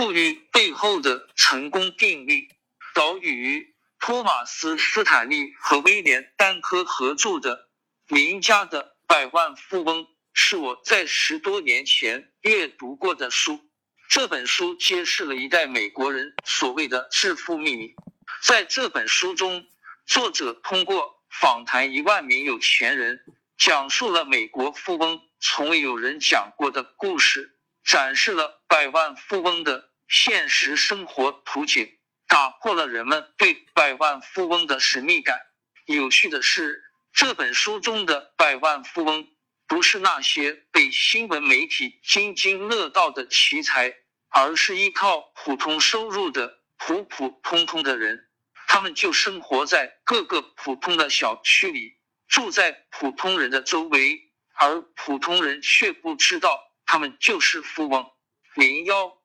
富裕背后的成功定律。导语：托马斯·斯坦利和威廉·丹科合著的《名家的百万富翁》是我在十多年前阅读过的书。这本书揭示了一代美国人所谓的致富秘密。在这本书中，作者通过访谈一万名有钱人，讲述了美国富翁从未有人讲过的故事，展示了百万富翁的现实生活图景，打破了人们对百万富翁的神秘感。有趣的是，这本书中的百万富翁不是那些被新闻媒体津津乐道的奇才。而是依靠普通收入的普普通通的人，他们就生活在各个普通的小区里，住在普通人的周围，而普通人却不知道他们就是富翁。零幺，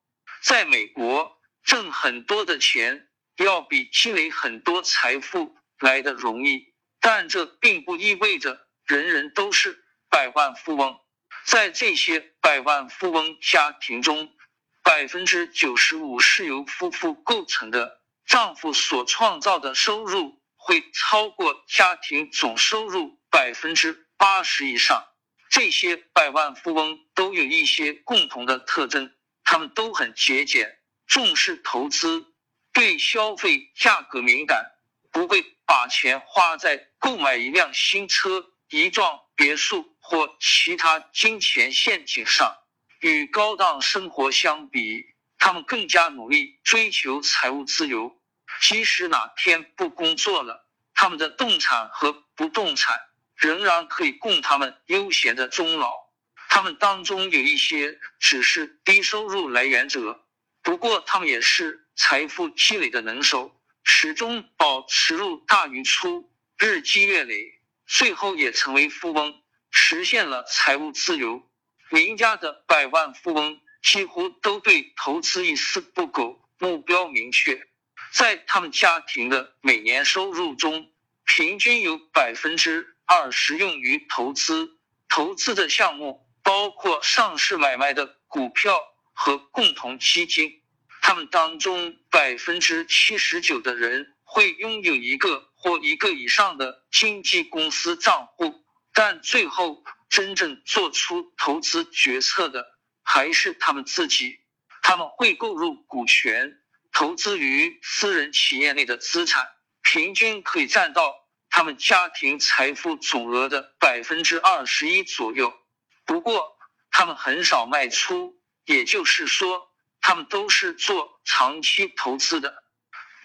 在美国挣很多的钱要比积累很多财富来的容易，但这并不意味着人人都是百万富翁。在这些百万富翁家庭中，百分之九十五是由夫妇构成的，丈夫所创造的收入会超过家庭总收入百分之八十以上。这些百万富翁都有一些共同的特征，他们都很节俭，重视投资，对消费价格敏感，不会把钱花在购买一辆新车、一幢别墅或其他金钱陷阱上。与高档生活相比，他们更加努力追求财务自由。即使哪天不工作了，他们的动产和不动产仍然可以供他们悠闲的终老。他们当中有一些只是低收入来源者，不过他们也是财富积累的能手，始终保持入大于出，日积月累，最后也成为富翁，实现了财务自由。名家的百万富翁几乎都对投资一丝不苟，目标明确。在他们家庭的每年收入中，平均有百分之二十用于投资。投资的项目包括上市买卖的股票和共同基金。他们当中百分之七十九的人会拥有一个或一个以上的经纪公司账户，但最后。真正做出投资决策的还是他们自己。他们会购入股权，投资于私人企业内的资产，平均可以占到他们家庭财富总额的百分之二十一左右。不过，他们很少卖出，也就是说，他们都是做长期投资的。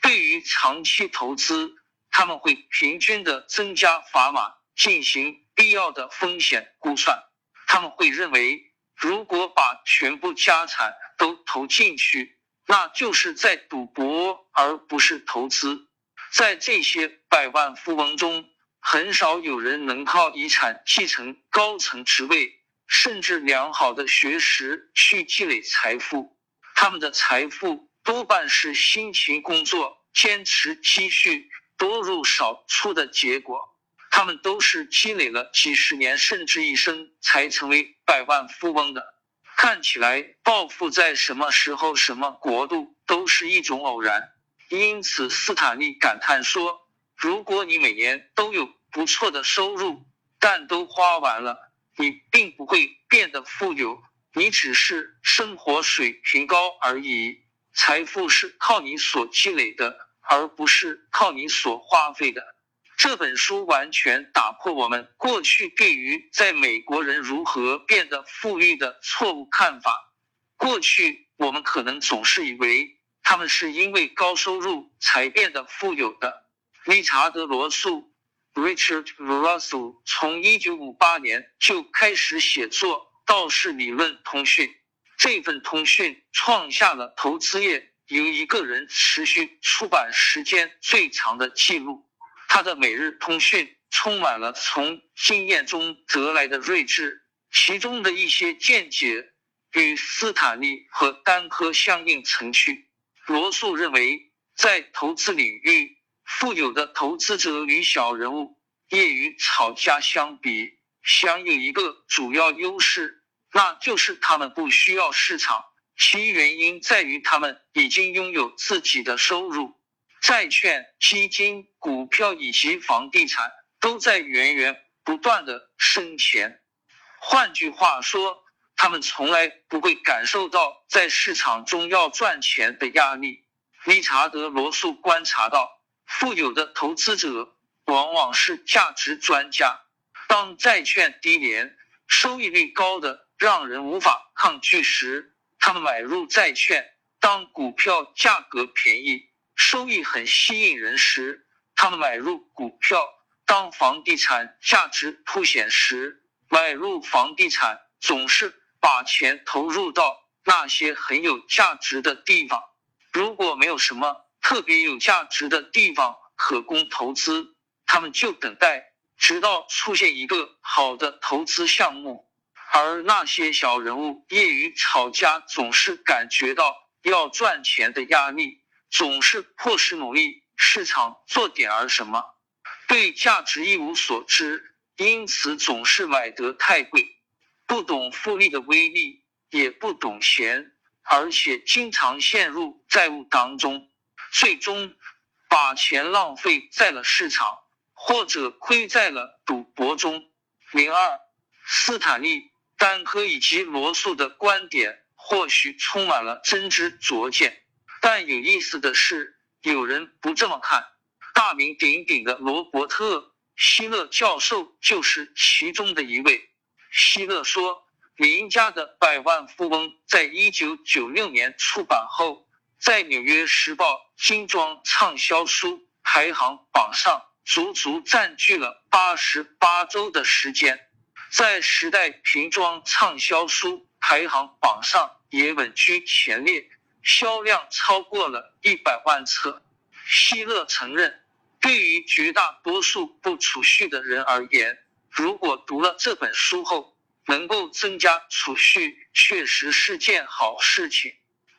对于长期投资，他们会平均的增加砝码进行。必要的风险估算，他们会认为，如果把全部家产都投进去，那就是在赌博，而不是投资。在这些百万富翁中，很少有人能靠遗产继承高层职位，甚至良好的学识去积累财富。他们的财富多半是辛勤工作、坚持积蓄、多入少出的结果。他们都是积累了几十年甚至一生才成为百万富翁的。看起来暴富在什么时候、什么国度都是一种偶然。因此，斯坦利感叹说：“如果你每年都有不错的收入，但都花完了，你并不会变得富有，你只是生活水平高而已。财富是靠你所积累的，而不是靠你所花费的。”这本书完全打破我们过去对于在美国人如何变得富裕的错误看法。过去我们可能总是以为他们是因为高收入才变得富有的。理查德·罗素 （Richard Russell） 从1958年就开始写作《道氏理论通讯》，这份通讯创下了投资业由一个人持续出版时间最长的记录。他的每日通讯充满了从经验中得来的睿智，其中的一些见解与斯坦利和丹科相应成趣。罗素认为，在投资领域，富有的投资者与小人物、业余炒家相比，享有一个主要优势，那就是他们不需要市场其原因在于他们已经拥有自己的收入，债券、基金、股票以及房地产都在源源不断的生钱。换句话说，他们从来不会感受到在市场中要赚钱的压力。理查德·罗素观察到，富有的投资者往往是价值专家。当债券低廉、收益率高的让人无法抗拒时，他们买入债券；当股票价格便宜、收益很吸引人时，他们买入股票；当房地产价值凸显时，买入房地产。总是把钱投入到那些很有价值的地方。如果没有什么特别有价值的地方可供投资，他们就等待。直到出现一个好的投资项目，而那些小人物业余炒家总是感觉到要赚钱的压力，总是迫使努力市场做点儿什么，对价值一无所知，因此总是买得太贵，不懂复利的威力，也不懂钱，而且经常陷入债务当中，最终把钱浪费在了市场。或者亏在了赌博中。零二，斯坦利、丹科以及罗素的观点或许充满了真知灼见，但有意思的是，有人不这么看。大名鼎鼎的罗伯特·希勒教授就是其中的一位。希勒说：“名家的百万富翁在一九九六年出版后，在《纽约时报》精装畅销书排行榜上。”足足占据了八十八周的时间，在《时代》瓶装畅销书排行榜上也稳居前列，销量超过了一百万册。希勒承认，对于绝大多数不储蓄的人而言，如果读了这本书后能够增加储蓄，确实是件好事情。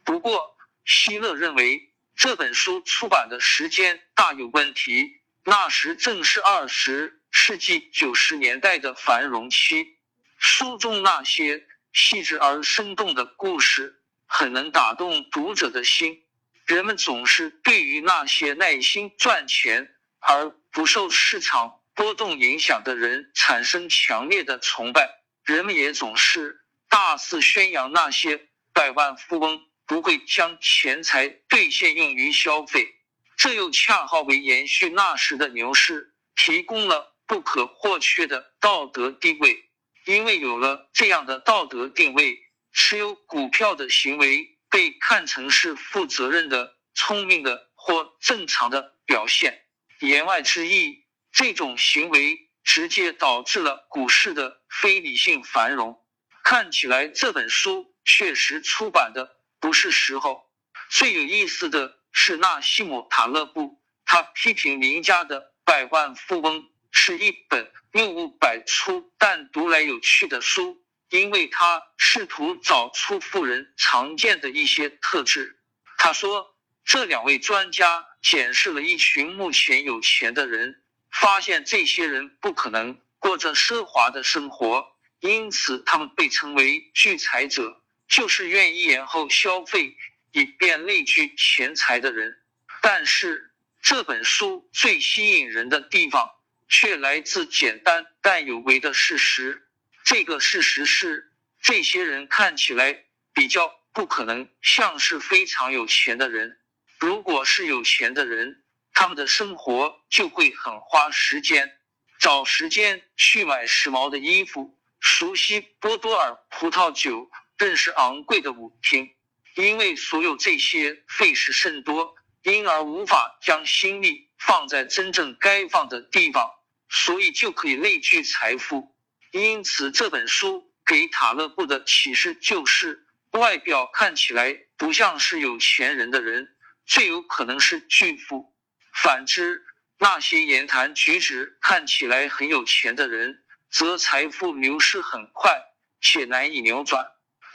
不过，希勒认为这本书出版的时间大有问题。那时正是二十世纪九十年代的繁荣期，书中那些细致而生动的故事很能打动读者的心。人们总是对于那些耐心赚钱而不受市场波动影响的人产生强烈的崇拜。人们也总是大肆宣扬那些百万富翁不会将钱财兑现用于消费。这又恰好为延续那时的牛市提供了不可或缺的道德地位，因为有了这样的道德定位，持有股票的行为被看成是负责任的、聪明的或正常的表现。言外之意，这种行为直接导致了股市的非理性繁荣。看起来这本书确实出版的不是时候。最有意思的。是纳西姆·塔勒布，他批评名家的《百万富翁》是一本谬误百出但读来有趣的书，因为他试图找出富人常见的一些特质。他说，这两位专家检视了一群目前有钱的人，发现这些人不可能过着奢华的生活，因此他们被称为聚财者，就是愿意延后消费。以便累积钱财的人，但是这本书最吸引人的地方却来自简单但有为的事实。这个事实是，这些人看起来比较不可能像是非常有钱的人。如果是有钱的人，他们的生活就会很花时间，找时间去买时髦的衣服，熟悉波多尔葡萄酒，认识昂贵的舞厅。因为所有这些费时甚多，因而无法将心力放在真正该放的地方，所以就可以累聚财富。因此，这本书给塔勒布的启示就是：外表看起来不像是有钱人的人，最有可能是巨富；反之，那些言谈举止看起来很有钱的人，则财富流失很快且难以扭转。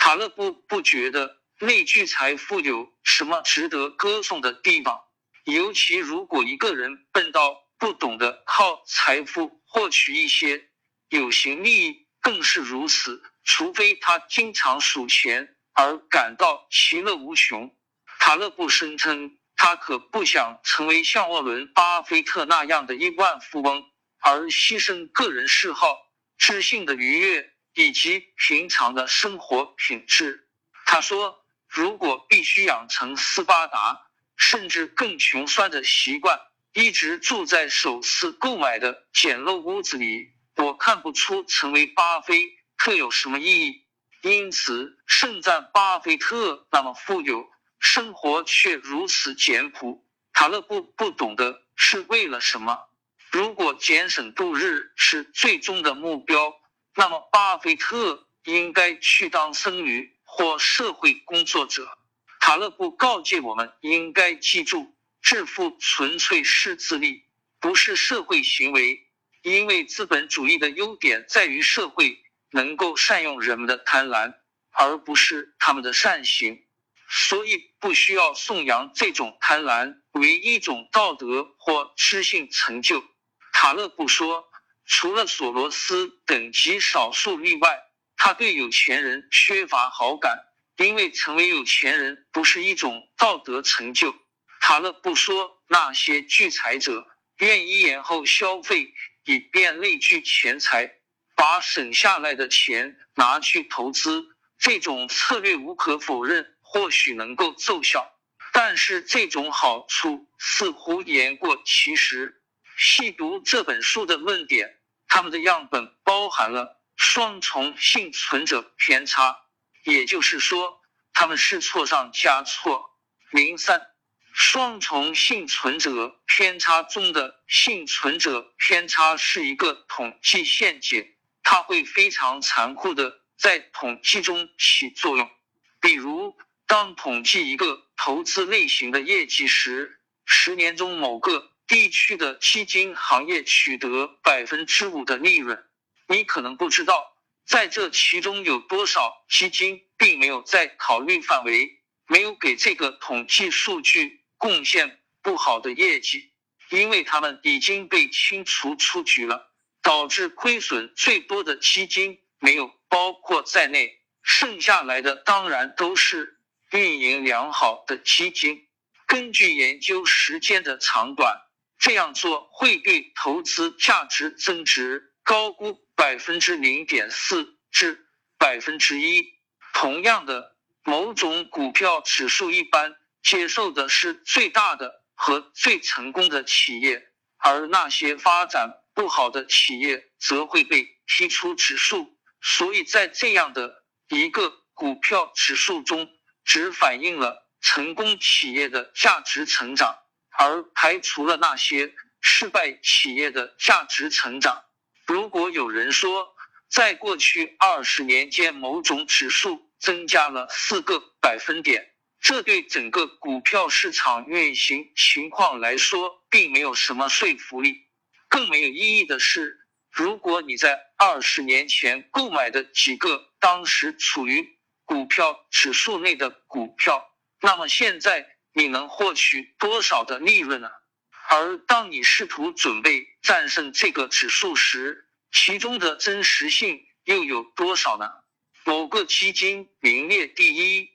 塔勒布不觉得。那句财富有什么值得歌颂的地方？尤其如果一个人笨到不懂得靠财富获取一些有形利益，更是如此。除非他经常数钱，而感到其乐无穷。塔勒布声称，他可不想成为像沃伦·巴菲特那样的亿万富翁，而牺牲个人嗜好、知性的愉悦以及平常的生活品质。他说：“如果必须养成斯巴达甚至更穷酸的习惯，一直住在首次购买的简陋屋子里，我看不出成为巴菲特有什么意义。因此，盛赞巴菲特那么富有，生活却如此简朴。塔勒布不懂的是为了什么？如果节省度日是最终的目标，那么巴菲特应该去当僧侣。”或社会工作者，塔勒布告诫我们应该记住，致富纯粹是自利，不是社会行为。因为资本主义的优点在于社会能够善用人们的贪婪，而不是他们的善行，所以不需要颂扬这种贪婪为一种道德或知性成就。塔勒布说，除了索罗斯等极少数例外。他对有钱人缺乏好感，因为成为有钱人不是一种道德成就。塔勒布说，那些聚财者愿意延后消费，以便累聚钱财，把省下来的钱拿去投资。这种策略无可否认，或许能够奏效，但是这种好处似乎言过其实。细读这本书的论点，他们的样本包含了。双重幸存者偏差，也就是说，他们是错上加错。零三，双重幸存者偏差中的幸存者偏差是一个统计陷阱，它会非常残酷的在统计中起作用。比如，当统计一个投资类型的业绩时，十年中某个地区的基金行业取得百分之五的利润。你可能不知道，在这其中有多少基金并没有在考虑范围，没有给这个统计数据贡献不好的业绩，因为他们已经被清除出局了。导致亏损最多的基金没有包括在内，剩下来的当然都是运营良好的基金。根据研究时间的长短，这样做会对投资价值增值高估。百分之零点四至百分之一。同样的，某种股票指数一般接受的是最大的和最成功的企业，而那些发展不好的企业则会被踢出指数。所以在这样的一个股票指数中，只反映了成功企业的价值成长，而排除了那些失败企业的价值成长。如果有人说，在过去二十年间某种指数增加了四个百分点，这对整个股票市场运行情况来说并没有什么说服力。更没有意义的是，如果你在二十年前购买的几个当时处于股票指数内的股票，那么现在你能获取多少的利润呢？而当你试图准备战胜这个指数时，其中的真实性又有多少呢？某个基金名列第一，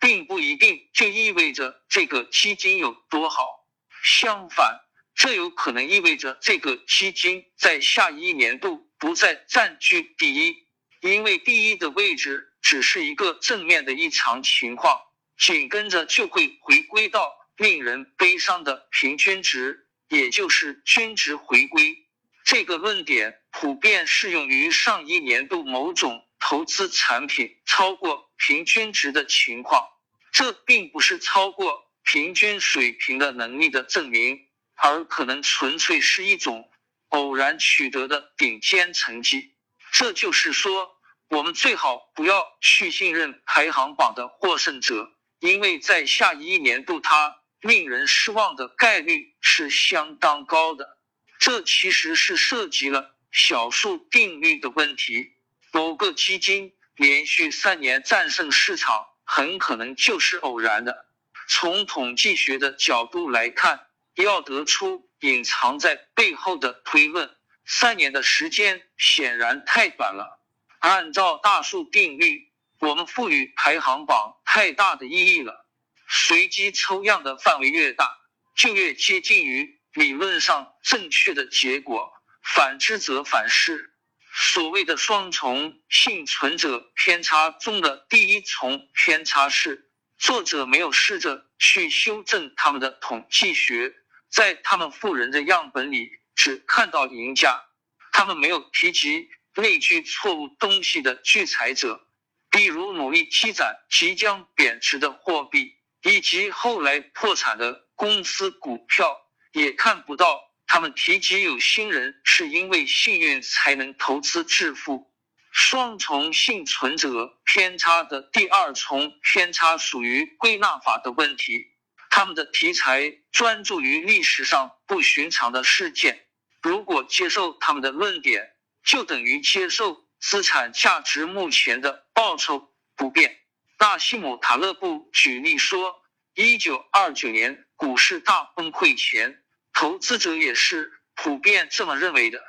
并不一定就意味着这个基金有多好。相反，这有可能意味着这个基金在下一年度不再占据第一，因为第一的位置只是一个正面的异常情况，紧跟着就会回归到。令人悲伤的平均值，也就是均值回归，这个论点普遍适用于上一年度某种投资产品超过平均值的情况。这并不是超过平均水平的能力的证明，而可能纯粹是一种偶然取得的顶尖成绩。这就是说，我们最好不要去信任排行榜的获胜者，因为在下一年度他。令人失望的概率是相当高的，这其实是涉及了小数定律的问题。某个基金连续三年战胜市场，很可能就是偶然的。从统计学的角度来看，要得出隐藏在背后的推论，三年的时间显然太短了。按照大数定律，我们赋予排行榜太大的意义了。随机抽样的范围越大，就越接近于理论上正确的结果；反之则反是。所谓的双重幸存者偏差中的第一重偏差是，作者没有试着去修正他们的统计学，在他们富人的样本里只看到赢家，他们没有提及内聚错误东西的聚财者，比如努力积攒即将贬值的货币。以及后来破产的公司股票也看不到，他们提及有新人是因为幸运才能投资致富。双重幸存者偏差的第二重偏差属于归纳法的问题，他们的题材专注于历史上不寻常的事件。如果接受他们的论点，就等于接受资产价值目前的报酬不变。纳西姆塔勒布举例说，一九二九年股市大崩溃前，投资者也是普遍这么认为的。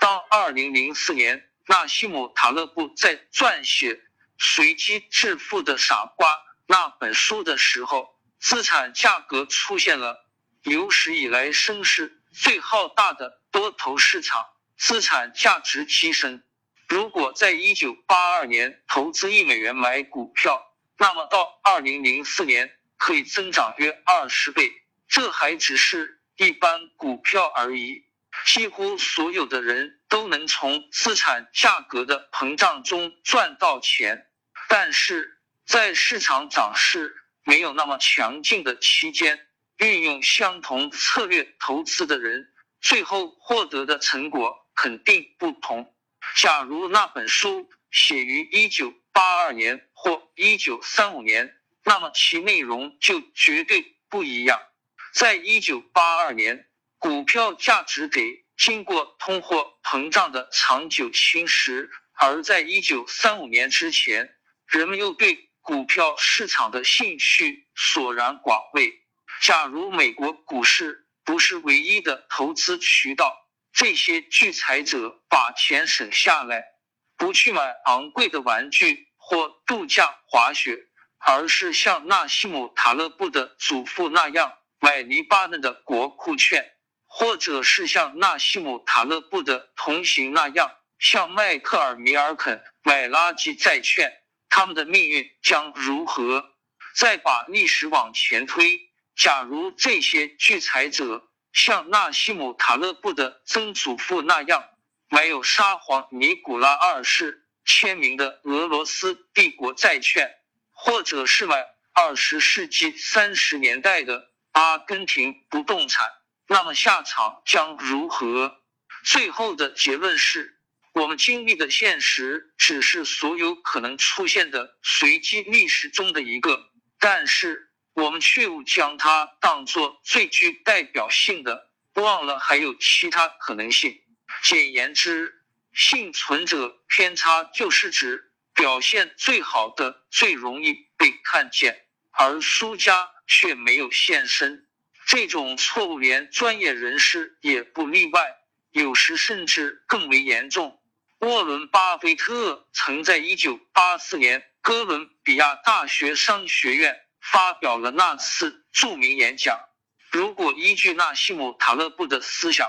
当二零零四年纳西姆塔勒布在撰写《随机致富的傻瓜》那本书的时候，资产价格出现了有史以来声势最浩大的多头市场，资产价值激升。如果在一九八二年投资一美元买股票，那么到二零零四年可以增长约二十倍，这还只是一般股票而已。几乎所有的人都能从资产价格的膨胀中赚到钱，但是在市场涨势没有那么强劲的期间，运用相同策略投资的人，最后获得的成果肯定不同。假如那本书写于一九。八二年或一九三五年，那么其内容就绝对不一样。在一九八二年，股票价值得经过通货膨胀的长久侵蚀；而在一九三五年之前，人们又对股票市场的兴趣索然寡味。假如美国股市不是唯一的投资渠道，这些聚财者把钱省下来。不去买昂贵的玩具或度假滑雪，而是像纳西姆塔勒布的祖父那样买黎巴嫩的国库券，或者是像纳西姆塔勒布的同行那样向迈克尔米尔肯买垃圾债券，他们的命运将如何？再把历史往前推，假如这些聚财者像纳西姆塔勒布的曾祖父那样。买有沙皇尼古拉二世签名的俄罗斯帝国债券，或者是买二十世纪三十年代的阿根廷不动产，那么下场将如何？最后的结论是，我们经历的现实只是所有可能出现的随机历史中的一个，但是我们却误将它当作最具代表性的，忘了还有其他可能性。简言之，幸存者偏差就是指表现最好的最容易被看见，而输家却没有现身。这种错误连专业人士也不例外，有时甚至更为严重。沃伦·巴菲特曾在1984年哥伦比亚大学商学院发表了那次著名演讲。如果依据纳西姆·塔勒布的思想，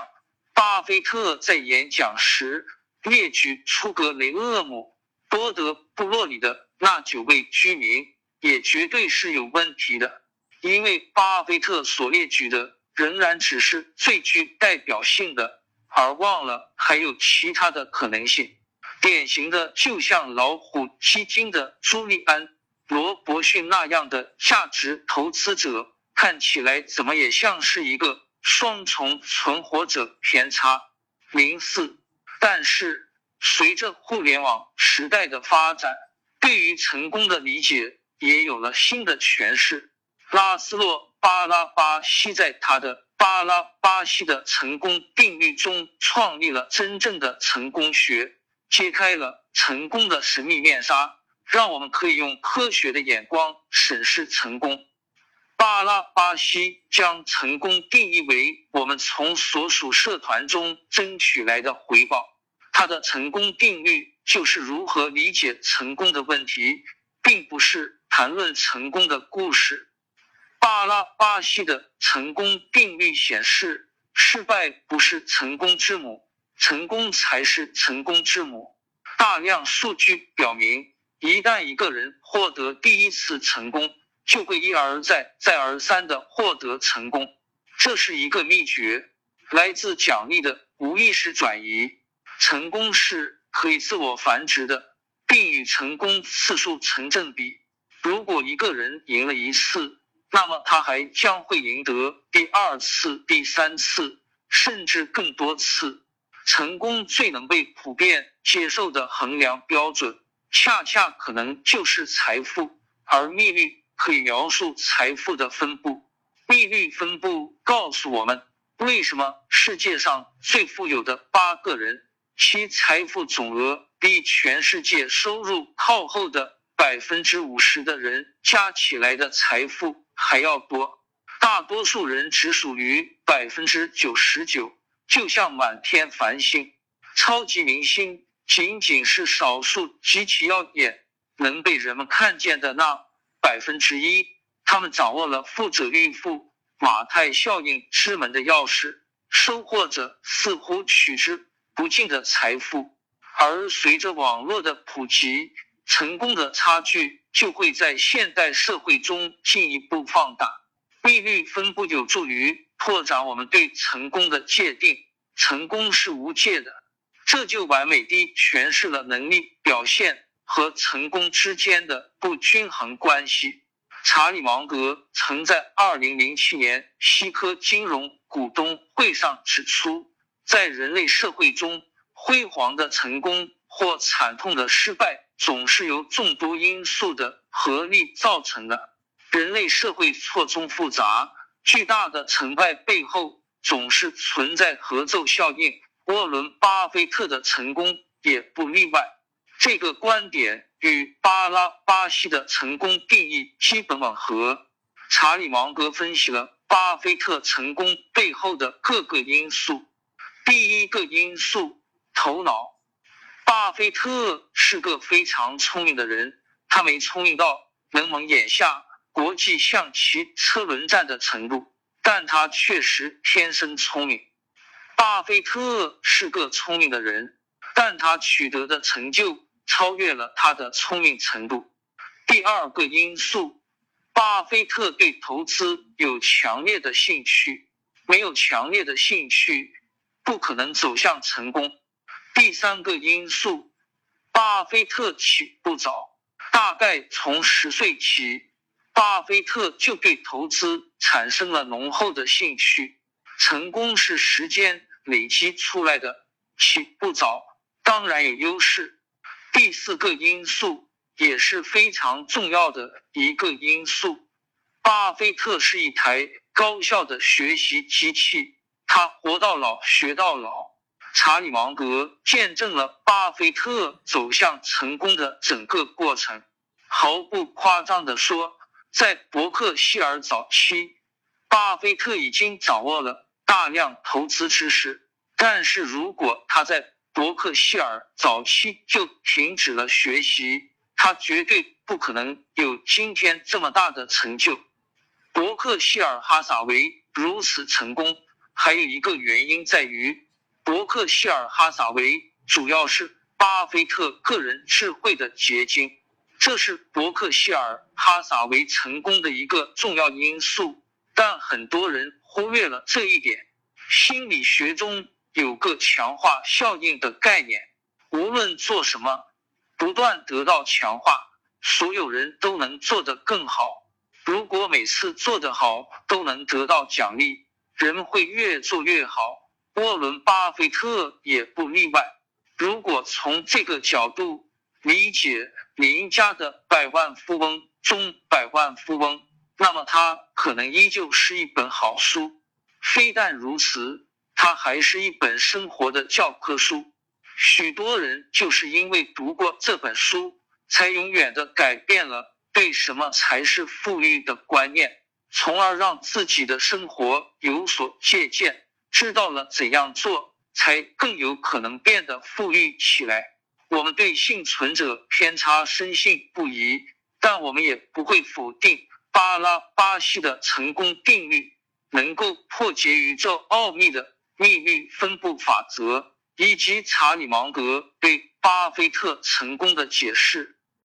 巴菲特在演讲时列举出格雷厄姆多德部落里的那九位居民，也绝对是有问题的。因为巴菲特所列举的仍然只是最具代表性的，而忘了还有其他的可能性。典型的，就像老虎基金的朱利安·罗伯逊那样的价值投资者，看起来怎么也像是一个。双重存活者偏差零四，但是随着互联网时代的发展，对于成功的理解也有了新的诠释。拉斯洛巴拉巴西在他的巴拉巴西的成功定律中创立了真正的成功学，揭开了成功的神秘面纱，让我们可以用科学的眼光审视成功。巴拉巴西将成功定义为我们从所属社团中争取来的回报。他的成功定律就是如何理解成功的问题，并不是谈论成功的故事。巴拉巴西的成功定律显示，失败不是成功之母，成功才是成功之母。大量数据表明，一旦一个人获得第一次成功，就会一而再、再而三的获得成功。这是一个秘诀，来自奖励的无意识转移。成功是可以自我繁殖的，并与成功次数成正比。如果一个人赢了一次，那么他还将会赢得第二次、第三次，甚至更多次。成功最能被普遍接受的衡量标准，恰恰可能就是财富，而密律可以描述财富的分布。密律分布告诉我们，为什么世界上最富有的八个人，其财富总额比全世界收入靠后的百分之五十的人加起来的财富还要多。大多数人只属于百分之九十九。就像满天繁星，超级明星仅仅是少数极其耀眼、能被人们看见的那百分之一。他们掌握了富者愈富、马太效应之门的钥匙，收获着似乎取之不尽的财富。而随着网络的普及，成功的差距就会在现代社会中进一步放大。利率分布有助于。拓展我们对成功的界定，成功是无界的，这就完美地诠释了能力表现和成功之间的不均衡关系。查理芒格曾在二零零七年西科金融股东会上指出，在人类社会中，辉煌的成功或惨痛的失败，总是由众多因素的合力造成的。人类社会错综复杂。巨大的成败背后总是存在合奏效应，沃伦·巴菲特的成功也不例外。这个观点与巴拉巴西的成功定义基本吻合。查理·芒格分析了巴菲特成功背后的各个因素。第一个因素，头脑。巴菲特是个非常聪明的人，他没聪明到能蒙眼下。国际象棋车轮战的程度，但他确实天生聪明。巴菲特是个聪明的人，但他取得的成就超越了他的聪明程度。第二个因素，巴菲特对投资有强烈的兴趣，没有强烈的兴趣，不可能走向成功。第三个因素，巴菲特起步早，大概从十岁起。巴菲特就对投资产生了浓厚的兴趣。成功是时间累积出来的，起步早当然有优势。第四个因素也是非常重要的一个因素，巴菲特是一台高效的学习机器，他活到老学到老。查理芒格见证了巴菲特走向成功的整个过程，毫不夸张地说。在伯克希尔早期，巴菲特已经掌握了大量投资知识。但是如果他在伯克希尔早期就停止了学习，他绝对不可能有今天这么大的成就。伯克希尔哈撒韦如此成功，还有一个原因在于，伯克希尔哈撒韦主要是巴菲特个人智慧的结晶。这是伯克希尔哈撒韦成功的一个重要因素，但很多人忽略了这一点。心理学中有个强化效应的概念，无论做什么，不断得到强化，所有人都能做得更好。如果每次做得好都能得到奖励，人会越做越好。沃伦·巴菲特也不例外。如果从这个角度，理解林家的百万富翁中百万富翁，那么它可能依旧是一本好书。非但如此，它还是一本生活的教科书。许多人就是因为读过这本书，才永远的改变了对什么才是富裕的观念，从而让自己的生活有所借鉴，知道了怎样做才更有可能变得富裕起来。我们对幸存者偏差深信不疑，但我们也不会否定巴拉巴西的成功定律能够破解宇宙奥秘的秘密分布法则，以及查理芒格对巴菲特成功的解释。